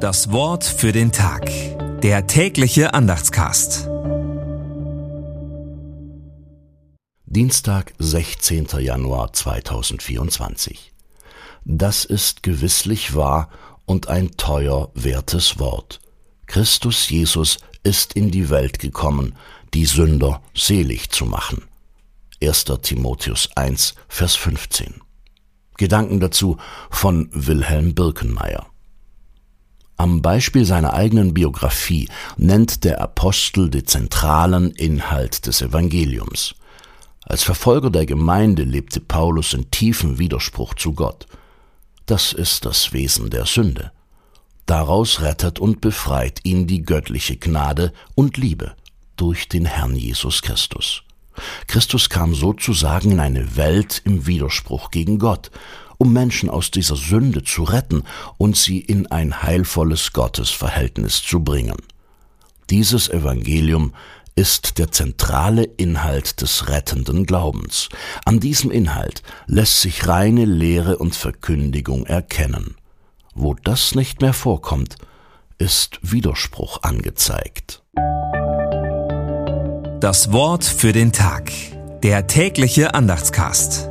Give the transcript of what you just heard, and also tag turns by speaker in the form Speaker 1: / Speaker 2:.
Speaker 1: Das Wort für den Tag. Der tägliche Andachtscast.
Speaker 2: Dienstag, 16. Januar 2024. Das ist gewisslich wahr und ein teuer wertes Wort. Christus Jesus ist in die Welt gekommen, die Sünder selig zu machen. 1. Timotheus 1, Vers 15. Gedanken dazu von Wilhelm Birkenmeier. Am Beispiel seiner eigenen Biografie nennt der Apostel den zentralen Inhalt des Evangeliums. Als Verfolger der Gemeinde lebte Paulus in tiefem Widerspruch zu Gott. Das ist das Wesen der Sünde. Daraus rettet und befreit ihn die göttliche Gnade und Liebe durch den Herrn Jesus Christus. Christus kam sozusagen in eine Welt im Widerspruch gegen Gott um Menschen aus dieser Sünde zu retten und sie in ein heilvolles Gottesverhältnis zu bringen. Dieses Evangelium ist der zentrale Inhalt des rettenden Glaubens. An diesem Inhalt lässt sich reine Lehre und Verkündigung erkennen. Wo das nicht mehr vorkommt, ist Widerspruch angezeigt.
Speaker 1: Das Wort für den Tag. Der tägliche Andachtscast.